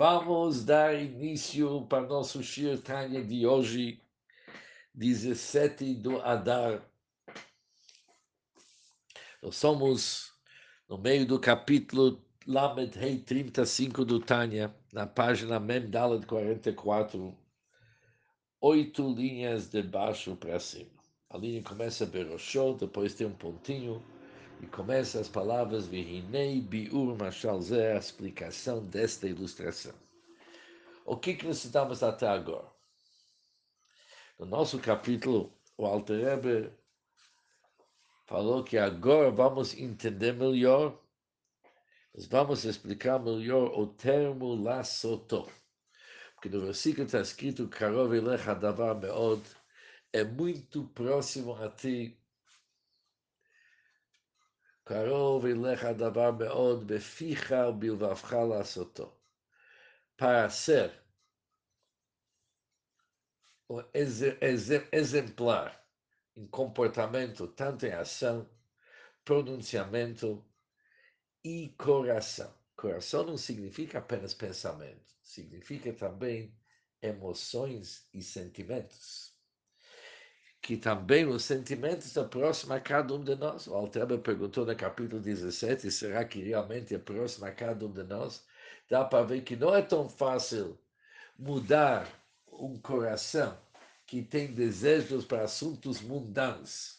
Vamos dar início para nosso Shir Tanya de hoje, 17 do Adar. Nós somos no meio do capítulo Lamed Rei 35 do Tanya, na página Mem Dalet 44, oito linhas de baixo para cima. A linha começa Beroshó, depois tem um pontinho, e começa as palavras Vihinei Biur Mashal Zé, a explicação desta ilustração. O que, que necessitamos até agora? No nosso capítulo, o Alter Rebbe falou que agora vamos entender melhor, nós vamos explicar melhor o termo Lassoto. Porque no versículo está escrito Karov Elecha Davar Meod, é muito próximo a ti קרוב אליך הדבר מאוד בפיך ובלבבך לעשותו. Para ser um exemplar em comportamento, tanto em ação, pronunciamento e coração. Coração não significa apenas pensamento, significa também emoções e sentimentos que também os sentimentos aproximam a cada um de nós. O Altreba perguntou no capítulo 17, será que realmente aproxima a cada um de nós? Dá para ver que não é tão fácil mudar um coração que tem desejos para assuntos mundanos,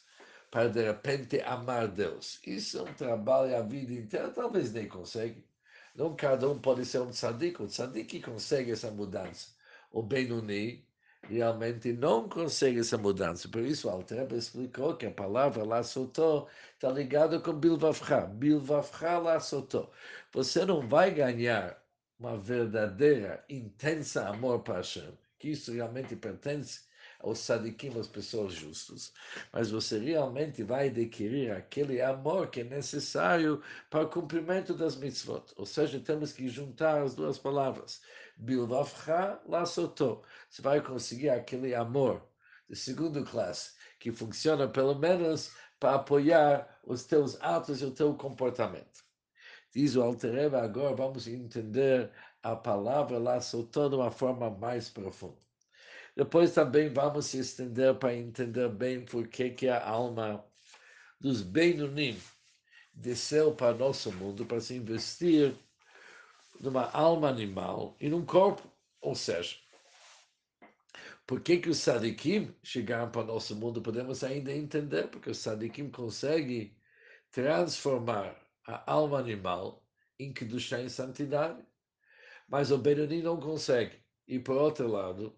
para de repente amar Deus. Isso é um trabalho a vida inteira, talvez nem consegue. Não cada um pode ser um tzadik, o tzadik consegue essa mudança. O Benuni, realmente não consegue essa mudança. Por isso, o Altreba explicou que a palavra soltou está ligada com. Bilvavcha lá soltou. Você não vai ganhar uma verdadeira, intensa amor para Hashem, que isso realmente pertence aos sadikim, às pessoas justas. Mas você realmente vai adquirir aquele amor que é necessário para o cumprimento das mitzvot. Ou seja, temos que juntar as duas palavras. Bilvavcha lasoto. Você vai conseguir aquele amor de segundo classe, que funciona pelo menos para apoiar os teus atos e o teu comportamento. Diz o Altereba, agora vamos entender a palavra lasoto de uma forma mais profunda. Depois também vamos se estender para entender bem por que, que a alma dos Benunim desceu para nosso mundo para se investir numa alma animal e num corpo. Ou seja, por que, que os sadikim chegaram para o nosso mundo? Podemos ainda entender, porque os sadikim conseguem transformar a alma animal em Kedushá em santidade. Mas o Benoni não consegue. E por outro lado,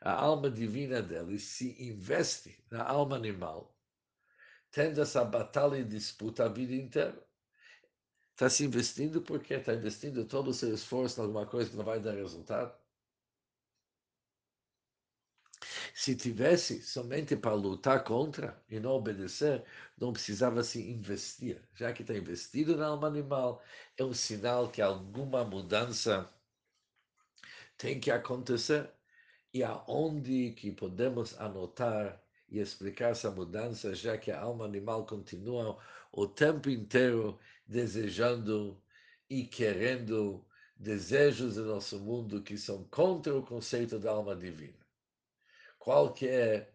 a alma divina dele se investe na alma animal, tendo essa batalha e disputa a vida inteira. Está se investindo porque está investindo todo o seu esforço em alguma coisa que não vai dar resultado. Se tivesse somente para lutar contra e não obedecer, não precisava se investir. Já que está investido na alma animal, é um sinal que alguma mudança tem que acontecer. E aonde que podemos anotar e explicar essa mudança, já que a alma animal continua o tempo inteiro desejando e querendo desejos do nosso mundo que são contra o conceito da alma divina. Qual que é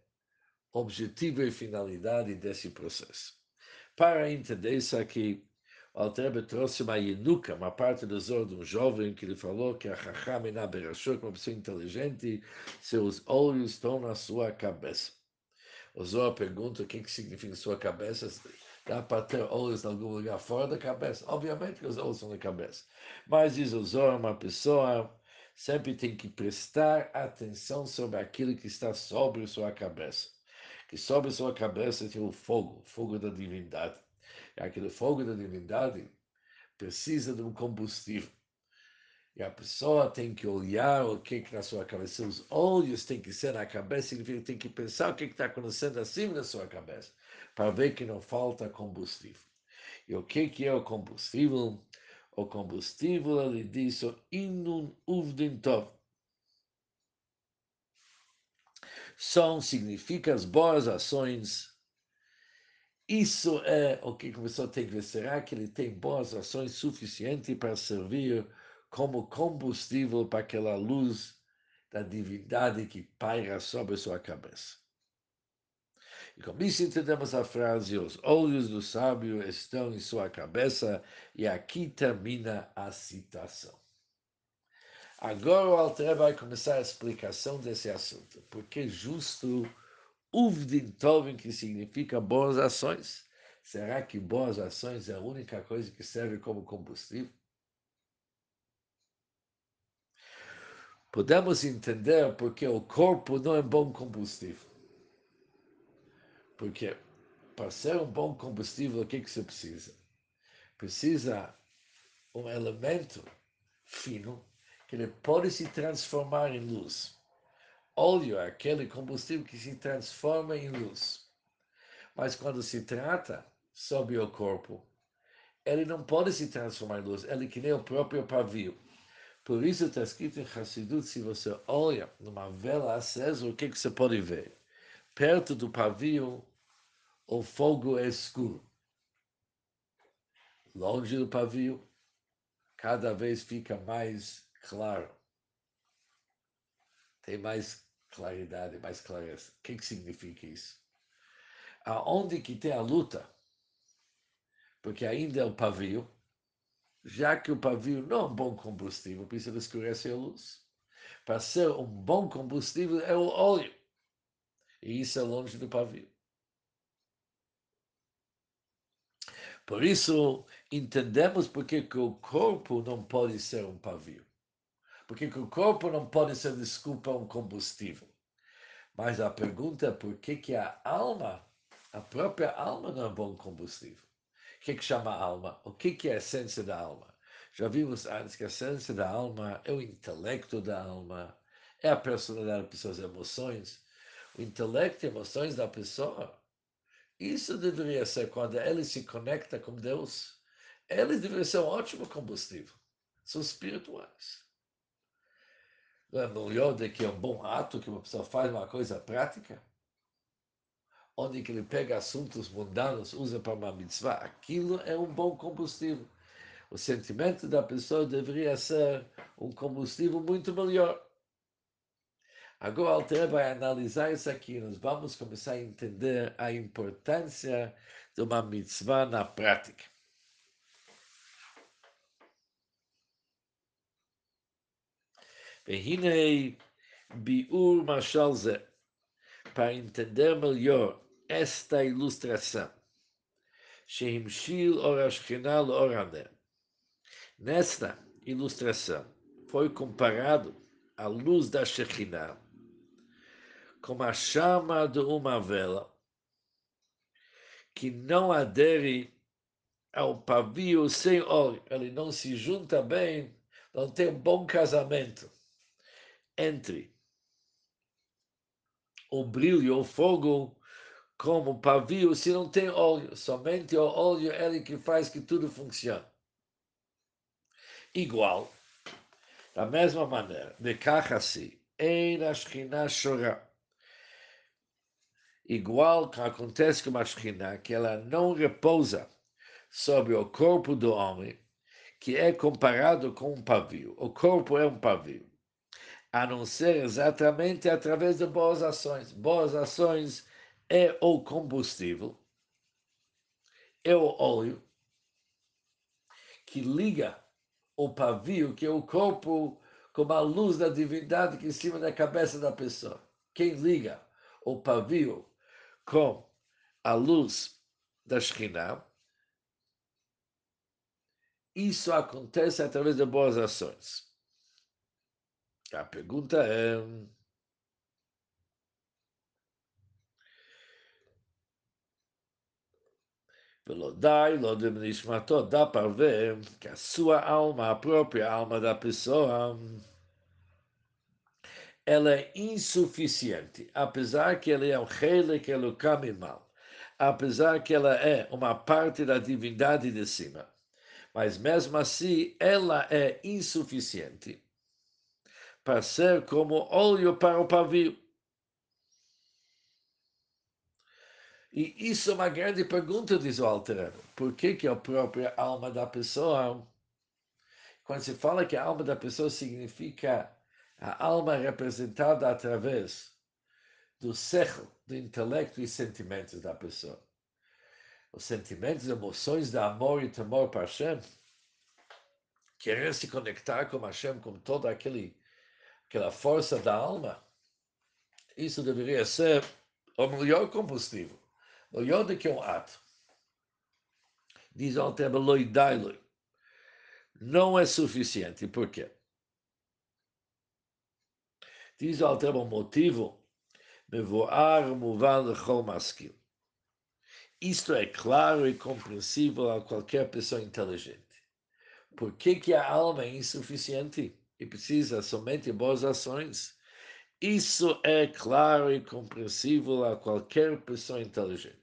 o objetivo e finalidade desse processo? Para entender isso aqui, o Altrebe trouxe uma Yenuka, uma parte do Zor de um jovem que ele falou que a Chacham é uma pessoa inteligente, seus olhos estão na sua cabeça. O Zor pergunta o que, que significa sua cabeça dá para ter olhos em algum lugar fora da cabeça. Obviamente que os olhos são na cabeça. Mas diz o Zohar, uma pessoa sempre tem que prestar atenção sobre aquilo que está sobre sua cabeça. Que sobre sua cabeça tem o fogo, o fogo da divindade. E aquele fogo da divindade precisa de um combustível. E a pessoa tem que olhar o que na sua cabeça. Os olhos têm que ser na cabeça, significa que tem que pensar o que está acontecendo acima da sua cabeça para ver que não falta combustível. E o que, que é o combustível? O combustível, ele diz, inun uvdintov. São, significa as boas ações. Isso é o que a pessoa tem que ver. Será que ele tem boas ações suficientes para servir como combustível para aquela luz da divindade que paira sobre sua cabeça. E com isso entendemos a frase: os olhos do sábio estão em sua cabeça, e aqui termina a citação. Agora o Alter vai começar a explicação desse assunto, porque justo Uvdin Tovin, que significa boas ações. Será que boas ações é a única coisa que serve como combustível? Podemos entender porque o corpo não é bom combustível. Porque para ser um bom combustível, o que, que você precisa? Precisa um elemento fino que ele pode se transformar em luz. Óleo é aquele combustível que se transforma em luz. Mas quando se trata sobre o corpo, ele não pode se transformar em luz, ele é que nem o próprio pavio. Por isso está escrito em Hassidut, se você olha numa vela acesa, o que, que você pode ver? Perto do pavio, o fogo é escuro. Longe do pavio, cada vez fica mais claro. Tem mais claridade, mais clareza. O que, que significa isso? Aonde que tem a luta, porque ainda é o pavio, já que o pavio não é um bom combustível, precisa escurecer a luz. Para ser um bom combustível é o óleo. E isso é longe do pavio. Por isso, entendemos porque que o corpo não pode ser um pavio. Porque que o corpo não pode ser, desculpa, um combustível. Mas a pergunta é por que, que a alma, a própria alma não é bom combustível? O que, que chama alma? O que, que é a essência da alma? Já vimos antes que a essência da alma é o intelecto da alma, é a personalidade da pessoa, as emoções. O intelecto e emoções da pessoa, isso deveria ser quando ele se conecta com Deus. Eles deveriam ser um ótimo combustível. São espirituais. Não é melhor do que um bom ato que uma pessoa faz uma coisa prática? Onde que ele pega assuntos mundanos, usa para uma mitzvah. Aquilo é um bom combustível o sentimento da pessoa deveria ser um combustível muito melhor. Agora, o Alter vai analisar isso aqui. Nós vamos começar a entender a importância de uma mitzvah na prática. והנה ביאור משל זה, para entender melhor esta ilustração. Shehimshil Orashkinal Orané. Nesta ilustração, foi comparado a luz da Shekhinah como a chama de uma vela que não adere ao pavio sem óleo, ele não se junta bem, não tem um bom casamento entre o brilho, o fogo como pavio, se não tem óleo. Somente o óleo é ele que faz que tudo funcione igual. Da mesma maneira, de assim, em a Shekhinah chora. Igual que acontece com a Shekhinah, que ela não repousa sobre o corpo do homem, que é comparado com um pavio. O corpo é um pavio. A não ser exatamente através de boas ações. Boas ações é o combustível, é o óleo que liga o pavio, que é o corpo com a luz da divindade que é em cima da cabeça da pessoa. Quem liga o pavio com a luz da Shekhinah, isso acontece através de boas ações. A pergunta é Velodai, Lodem Nishmato, dá para ver que a sua alma, a própria alma da pessoa, ela é insuficiente, apesar que ela é um Helek Elokam mal, apesar que ela é uma parte da divindade de cima. Mas mesmo assim, ela é insuficiente para ser como óleo para o pavio. E isso é uma grande pergunta, diz o Alter Por que, que a própria alma da pessoa, quando se fala que a alma da pessoa significa a alma representada através do sechel, do intelecto e sentimentos da pessoa. Os sentimentos emoções de amor e temor para Hashem, querer se conectar com Hashem com toda aquele, aquela força da alma, isso deveria ser o melhor combustível, melhor do que um ato. Diz o Alteba Loidailoi. Não é suficiente. Por quê? Diz o Alteba o motivo. Mevoar muvan lechol maskil. Isto é claro e compreensível a qualquer pessoa inteligente. Por que, que a alma é insuficiente e precisa somente boas ações? Isso é claro e compreensível a qualquer pessoa inteligente.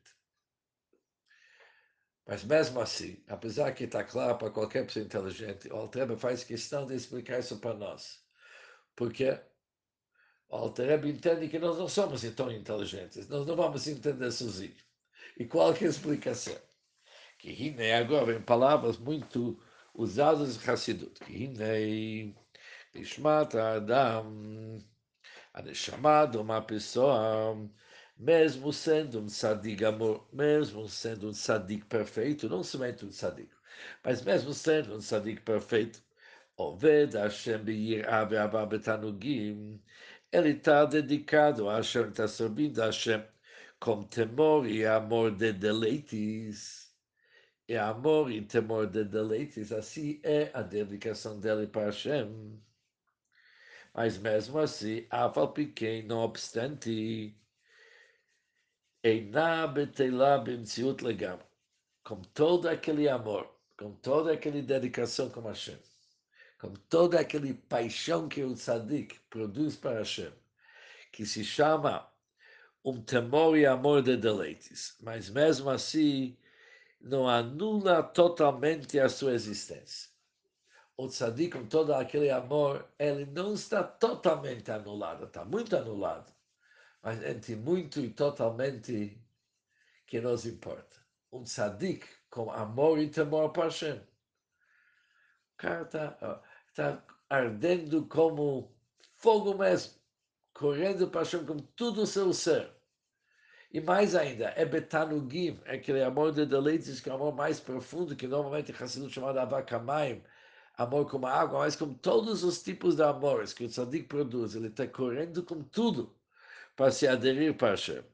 Mas mesmo assim, apesar que está claro para qualquer pessoa inteligente, o Altrebe faz questão de explicar isso para nós. Porque o Altrebe entende que nós não somos tão inteligentes, nós não vamos entender sozinhos. E qual que a explicação? Que Hine agora em palavras muito usadas em Hassidut. Que Hine, Nishmat Adam, a chamado uma pessoa mesmo sendo um sadig amor, mesmo sendo um sadig perfeito, não somente um sadig, mas mesmo sendo um sadig perfeito, Oved Hashem Betanugim, ele está dedicado a Hashem, está servindo a Hashem com temor e amor de deleites. E amor e temor de deleites, assim é a dedicação dele para Hashem. Mas mesmo assim, Afal pequeno, não obstante, Einá betelá bimtziut legam. Com todo aquele amor, com toda aquela dedicação com Hashem, com toda aquela paixão que o tzadik produz para Hashem, que se chama um temor e amor de deleites, mas mesmo assim não anula totalmente a sua existência. O tzadik, com todo aquele amor, ele não está totalmente anulado, está muito anulado mas entre muito e totalmente que nos importa. Um tzadik com amor e temor para Hashem. O cara está tá ardendo como fogo mesmo, correndo para Hashem com todo o seu ser. E mais ainda, é betanugim, é aquele amor de deleites, que é o amor mais profundo, que normalmente é chamado avakamayim, amor como água, mas com todos os tipos de amores que o tzadik produz, ele está correndo com tudo para se aderir para Hashem,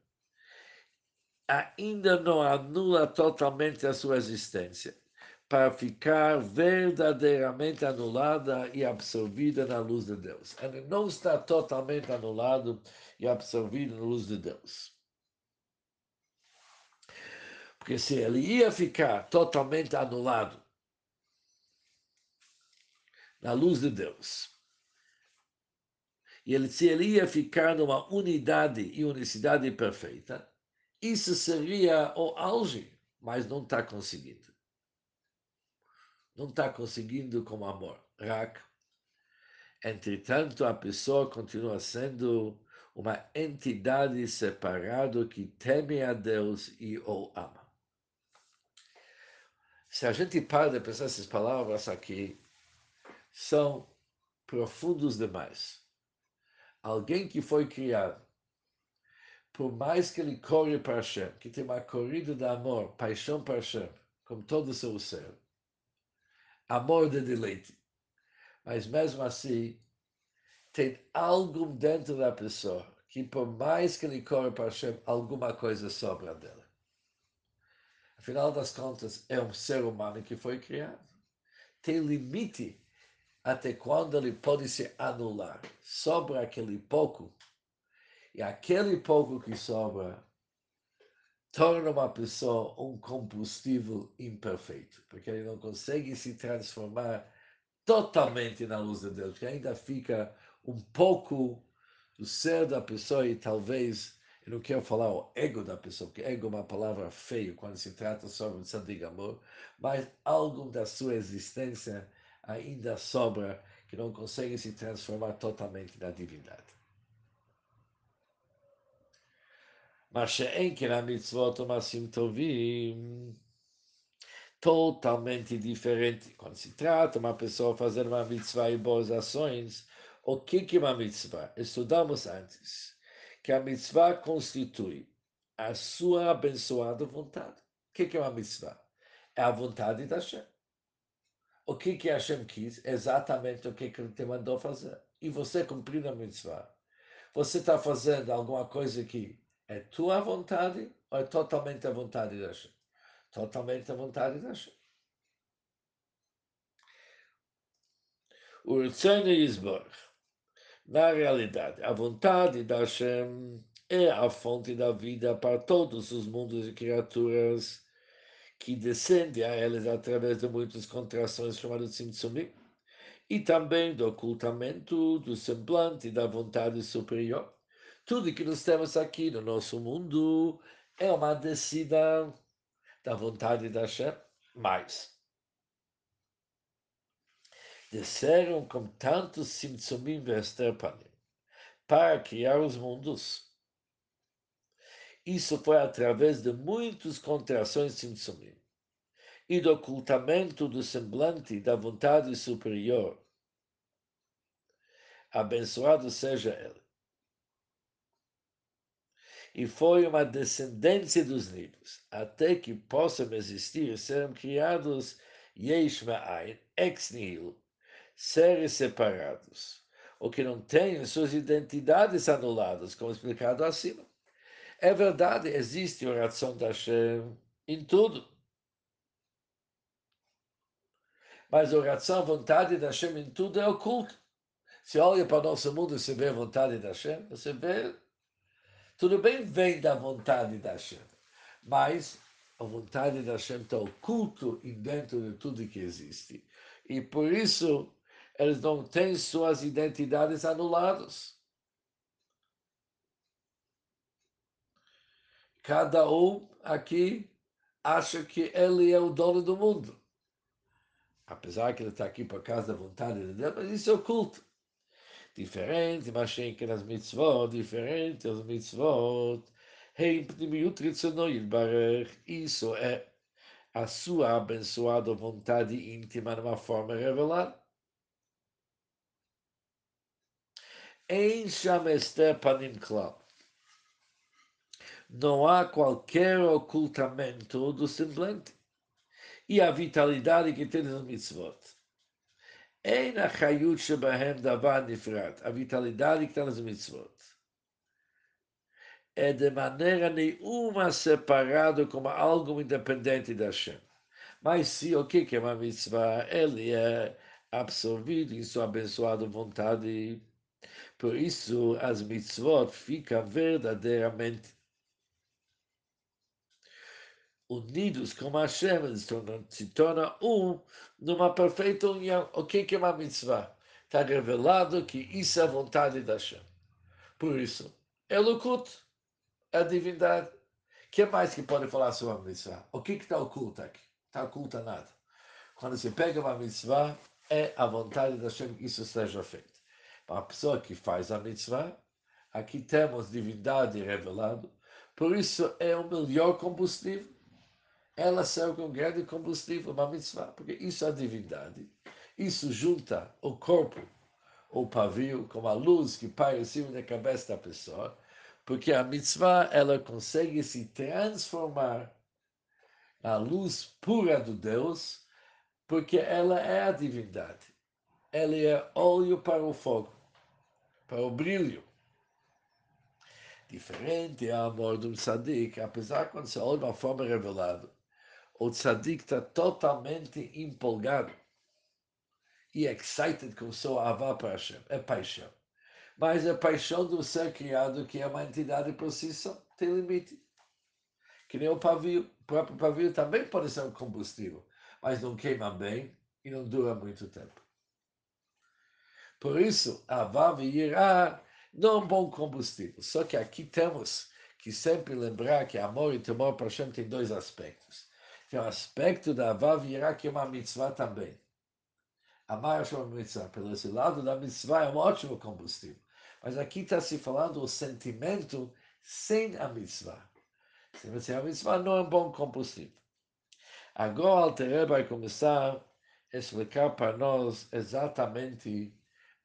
ainda não anula totalmente a sua existência, para ficar verdadeiramente anulada e absorvida na luz de Deus. Ele não está totalmente anulado e absorvido na luz de Deus. Porque se ele ia ficar totalmente anulado na luz de Deus, e ele, se ele ia ficar numa unidade e unicidade perfeita, isso seria o auge, mas não está conseguindo. Não está conseguindo com amor. Rak. Entretanto, a pessoa continua sendo uma entidade separada que teme a Deus e o ama. Se a gente para de pensar essas palavras aqui, são profundos demais alguém que foi criado, por mais que ele corre para Hashem, que tem uma corrida de amor, paixão para Hashem, com todo o seu ser, amor de deleite, mas mesmo assim, tem algo dentro da pessoa que, por mais que ele corre para Hashem, alguma coisa sobra dela. Afinal das contas, é um ser humano que foi criado. Tem limite até quando ele pode se anular. Sobra aquele pouco, e aquele pouco que sobra torna uma pessoa um combustível imperfeito, porque ele não consegue se transformar totalmente na luz de Deus, que ainda fica um pouco do ser da pessoa e talvez, eu não quero falar o ego da pessoa, porque ego é uma palavra feia quando se trata sobre o santo amor, mas algo da sua existência ainda sobra, que não consegue se transformar totalmente na divindade. Mas she'en que na mitzvot omasim tovim, totalmente diferente. Quando se trata uma pessoa fazer uma mitzvah e boas ações, o que que é uma mitzvah? Estudamos antes que a mitzvah constitui a sua abençoada vontade. O que que é uma mitzvah? É a vontade da Shem. O que, que Hashem quis? Exatamente o que, que ele te mandou fazer. E você cumprindo a mitzvah. Você está fazendo alguma coisa que é tua vontade ou é totalmente a vontade da Hashem? Totalmente a vontade da Hashem. O Ritzain Yisborg. Na realidade, a vontade da Hashem é a fonte da vida para todos os mundos e criaturas que descende a elas através de muitas contrações chamadas Tzimtzumim, e também do ocultamento do semblante da vontade superior. Tudo que nós temos aqui no nosso mundo é uma descida da vontade da Hashem, mas desceram com tantos Tzimtzumim Vesterpanim para criar os mundos isso foi através de muitas contrações simsumim e do ocultamento do semblante da vontade superior. Abençoado seja ele. E foi uma descendência dos níveis, até que possam existir serem criados yesh ex nihilo, seres separados, ou que não tenham suas identidades anuladas, como explicado acima. É verdade, existe oração da Hashem em tudo. Mas a oração, a vontade da Hashem em tudo é oculto. Se olha para o nosso mundo e você vê a vontade da Hashem, você vê. Tudo bem, vem da vontade da Hashem. Mas a vontade da Hashem está oculto dentro de tudo que existe. E por isso eles não têm suas identidades anuladas. Cada um aqui acha que ele é o dono do mundo. Apesar que ele está aqui por causa da vontade de Deus, mas isso é oculto. Diferente, mas que nas mitzvot, diferente as mitzvot. Isso é a sua abençoada vontade íntima numa forma revelada. Em Shamester Panim Klal não há qualquer ocultamento do semblante e a vitalidade que tem no mitzvot. Ein achayut shebahem davar nifrat, a vitalidade que está nas mitzvot. É de maneira nenhuma separado como algo independente da Hashem. Mas se o que é uma mitzvah? Ele é absorvido em sua abençoada vontade. Por isso, as mitzvot ficam verdadeiramente unidos com Hashem, se torna um numa perfeita união. O que é uma mitzvah? Está revelado que isso é a vontade da Hashem. Por isso, é Lukut, é a divindade. O que mais que pode falar sobre a mitzvah? O que está oculto aqui? Está oculto nada. Quando se pega uma mitzvah, é a vontade da Hashem que isso seja feito. Para a pessoa que faz a mitzvah, aqui temos divindade revelado. Por isso, é o melhor combustível ela serve como grande combustível, uma mitzvah, porque isso é a divindade. Isso junta o corpo, o pavio, com a luz que paira em cima da cabeça da pessoa, porque a mitzvah ela consegue se transformar na luz pura do Deus, porque ela é a divindade. Ela é óleo para o fogo, para o brilho. Diferente é o amor do tzadik, apesar quando se olha de uma forma revelada o tzadik está totalmente empolgado e excited com sua avá para Hashem. É paixão. Mas a paixão do ser criado, que é uma entidade por si só, tem limite. Que nem o pavio. O próprio pavio também pode ser um combustível, mas não queima bem e não dura muito tempo. Por isso, a Vav irá não é um bom combustível. Só que aqui temos que sempre lembrar que amor e temor para Hashem tem dois aspectos que o aspecto da Avav Yirá, que é uma mitzvah também. Amar é uma mitzvah. Pelo esse lado da mitzvah é um ótimo combustível. Mas aqui está se falando o sentimento sem a mitzvah. Sem a mitzvah não é um bom combustível. Agora o Alter vai começar a explicar para nós exatamente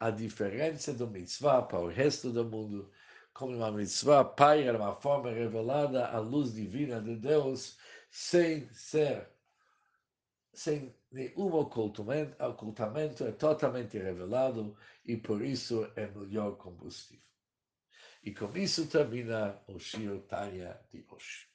a diferença do mitzvah para o resto do mundo, como uma mitzvah paira uma forma revelada a luz divina de Deus, sem ser, sem nenhum ocultamento, ocultamento é totalmente revelado e por isso é melhor combustível. E com isso termina o Shir Tanya de hoje.